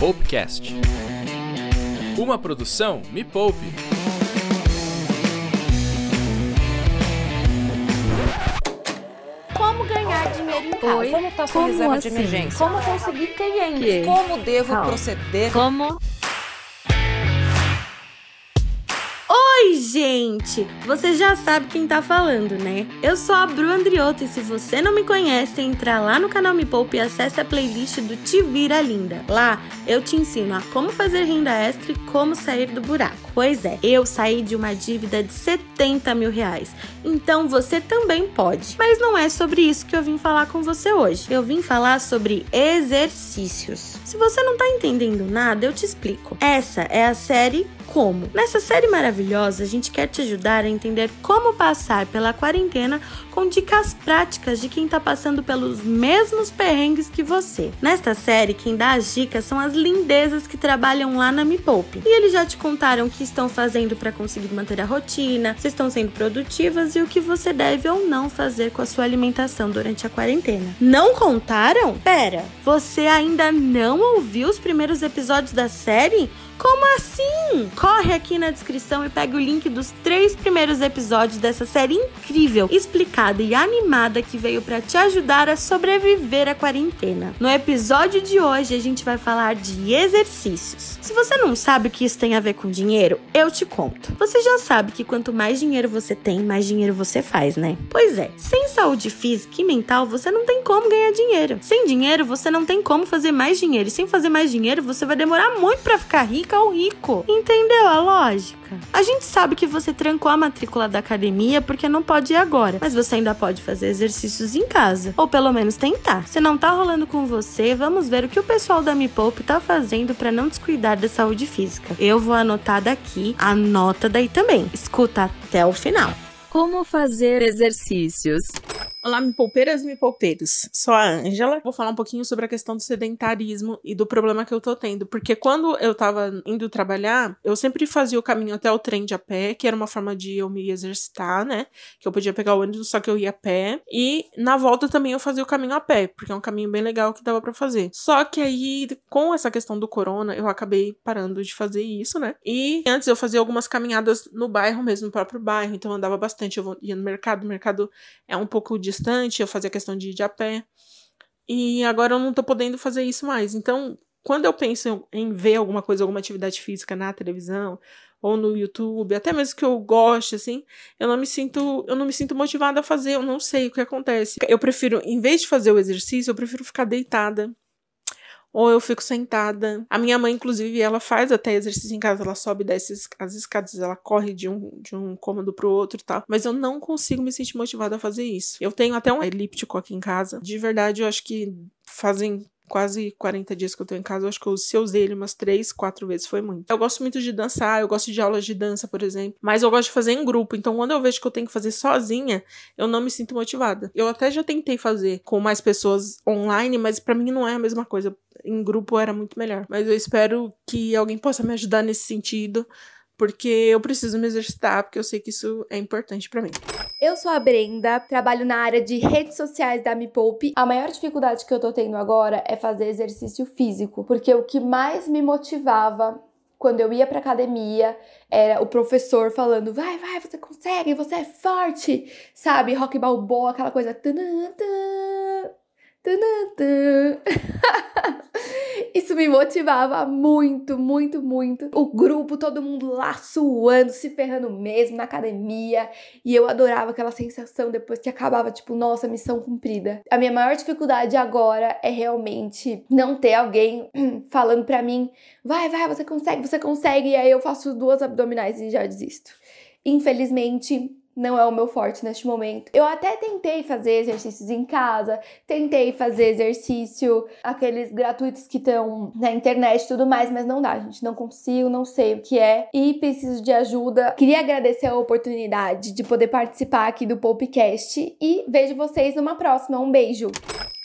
Poupecast. Uma produção Me Poupe. Como ganhar dinheiro em casa? Oi? Como está sua Como reserva de assim? emergência? Como conseguir clientes? Que? Como devo Calma. proceder? Como? Gente! Você já sabe quem tá falando, né? Eu sou a Bru Andriotto e se você não me conhece, entra lá no canal Me Poupe e acesse a playlist do Te Vira Linda. Lá eu te ensino a como fazer renda extra e como sair do buraco. Pois é, eu saí de uma dívida de 70 mil reais. Então você também pode. Mas não é sobre isso que eu vim falar com você hoje. Eu vim falar sobre exercícios. Se você não tá entendendo nada, eu te explico. Essa é a série Como. Nessa série maravilhosa, a gente quer te ajudar a entender como passar pela quarentena com dicas práticas de quem tá passando pelos mesmos perrengues que você. Nesta série, quem dá as dicas são as lindezas que trabalham lá na Me Poupe. E eles já te contaram que estão fazendo para conseguir manter a rotina, se estão sendo produtivas e o que você deve ou não fazer com a sua alimentação durante a quarentena. Não contaram? Pera, você ainda não ouviu os primeiros episódios da série? Como assim? Corre aqui na descrição e pega o link dos três primeiros episódios dessa série incrível, explicada e animada que veio para te ajudar a sobreviver à quarentena. No episódio de hoje a gente vai falar de exercícios. Se você não sabe o que isso tem a ver com dinheiro, eu te conto. Você já sabe que quanto mais dinheiro você tem, mais dinheiro você faz, né? Pois é, sem saúde física e mental você não tem como ganhar dinheiro. Sem dinheiro você não tem como fazer mais dinheiro. E sem fazer mais dinheiro você vai demorar muito para ficar rica ou rico. Entendeu a lógica? A gente sabe que você trancou a matrícula da academia porque não pode ir agora, mas você ainda pode fazer exercícios em casa, ou pelo menos tentar. Se não tá rolando com você, vamos ver o que o pessoal da Me Poupe tá fazendo para não descuidar da saúde física. Eu vou anotar daqui, anota daí também. Escuta até o final. Como fazer exercícios? Olá, me poupeiras e me poupeiros. Sou a Ângela. Vou falar um pouquinho sobre a questão do sedentarismo e do problema que eu tô tendo. Porque quando eu tava indo trabalhar, eu sempre fazia o caminho até o trem de a pé, que era uma forma de eu me exercitar, né? Que eu podia pegar o ônibus, só que eu ia a pé. E na volta também eu fazia o caminho a pé, porque é um caminho bem legal que dava pra fazer. Só que aí, com essa questão do corona, eu acabei parando de fazer isso, né? E antes eu fazia algumas caminhadas no bairro mesmo, no próprio bairro. Então eu andava bastante. Eu ia no mercado, o mercado é um pouco distante, eu fazia questão de ir de a pé. E agora eu não tô podendo fazer isso mais. Então, quando eu penso em ver alguma coisa, alguma atividade física na televisão ou no YouTube, até mesmo que eu goste assim, eu não me sinto, eu não me sinto motivada a fazer, eu não sei o que acontece. Eu prefiro, em vez de fazer o exercício, eu prefiro ficar deitada. Ou eu fico sentada. A minha mãe, inclusive, ela faz até exercício em casa. Ela sobe e desce as escadas, ela corre de um, de um cômodo pro outro e tal. Mas eu não consigo me sentir motivada a fazer isso. Eu tenho até um elíptico aqui em casa. De verdade, eu acho que fazem quase 40 dias que eu tô em casa, eu acho que eu, se eu usei ele umas 3, 4 vezes, foi muito. Eu gosto muito de dançar, eu gosto de aulas de dança, por exemplo, mas eu gosto de fazer em grupo, então quando eu vejo que eu tenho que fazer sozinha, eu não me sinto motivada. Eu até já tentei fazer com mais pessoas online, mas para mim não é a mesma coisa. Em grupo era muito melhor. Mas eu espero que alguém possa me ajudar nesse sentido, porque eu preciso me exercitar, porque eu sei que isso é importante para mim. Eu sou a Brenda, trabalho na área de redes sociais da Me Poupe. A maior dificuldade que eu tô tendo agora é fazer exercício físico, porque o que mais me motivava quando eu ia pra academia era o professor falando: vai, vai, você consegue, você é forte, sabe? Rock balboa, aquela coisa. Isso me motivava muito, muito, muito. O grupo, todo mundo lá suando, se ferrando mesmo na academia. E eu adorava aquela sensação depois que acabava, tipo, nossa, missão cumprida. A minha maior dificuldade agora é realmente não ter alguém falando pra mim: vai, vai, você consegue, você consegue. E aí eu faço duas abdominais e já desisto. Infelizmente, não é o meu forte neste momento. Eu até tentei fazer exercícios em casa, tentei fazer exercício, aqueles gratuitos que estão na internet e tudo mais, mas não dá, gente. Não consigo, não sei o que é e preciso de ajuda. Queria agradecer a oportunidade de poder participar aqui do Popcast e vejo vocês numa próxima. Um beijo!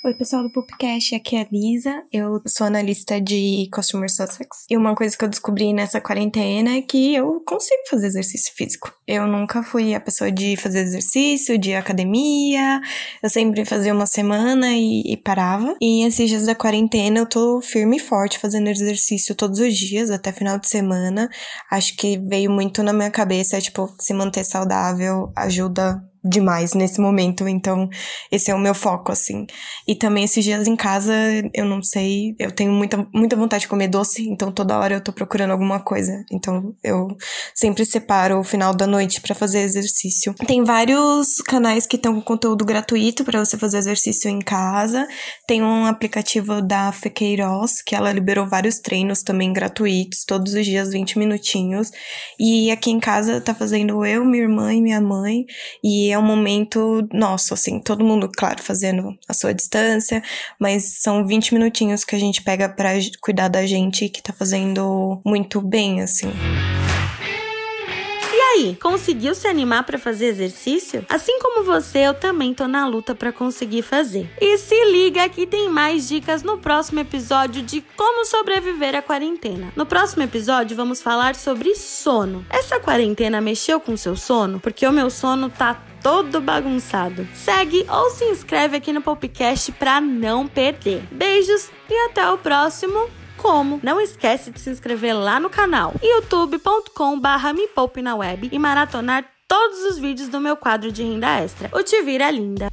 Oi, pessoal do Popcast, aqui é a Lisa. Eu sou analista de Customer Success. E uma coisa que eu descobri nessa quarentena é que eu consigo fazer exercício físico. Eu nunca fui a pessoa de fazer exercício, de academia. Eu sempre fazia uma semana e, e parava. E esses dias da quarentena eu tô firme e forte fazendo exercício todos os dias, até final de semana. Acho que veio muito na minha cabeça, tipo, se manter saudável ajuda demais nesse momento, então esse é o meu foco, assim. E também esses dias em casa, eu não sei, eu tenho muita, muita vontade de comer doce, então toda hora eu tô procurando alguma coisa. Então eu sempre separo o final da noite para fazer exercício. Tem vários canais que estão com conteúdo gratuito para você fazer exercício em casa. Tem um aplicativo da Fequeiroz, que ela liberou vários treinos também gratuitos, todos os dias 20 minutinhos. E aqui em casa tá fazendo eu, minha irmã e minha mãe, e é um momento nosso, assim, todo mundo, claro, fazendo a sua distância, mas são 20 minutinhos que a gente pega para cuidar da gente que tá fazendo muito bem, assim. Aí, conseguiu se animar para fazer exercício? Assim como você, eu também tô na luta para conseguir fazer. E se liga que tem mais dicas no próximo episódio de como sobreviver à quarentena. No próximo episódio vamos falar sobre sono. Essa quarentena mexeu com seu sono? Porque o meu sono tá todo bagunçado. Segue ou se inscreve aqui no podcast para não perder. Beijos e até o próximo como. Não esquece de se inscrever lá no canal youtube.com barra me poupe na web e maratonar todos os vídeos do meu quadro de renda extra. O Te Vira Linda.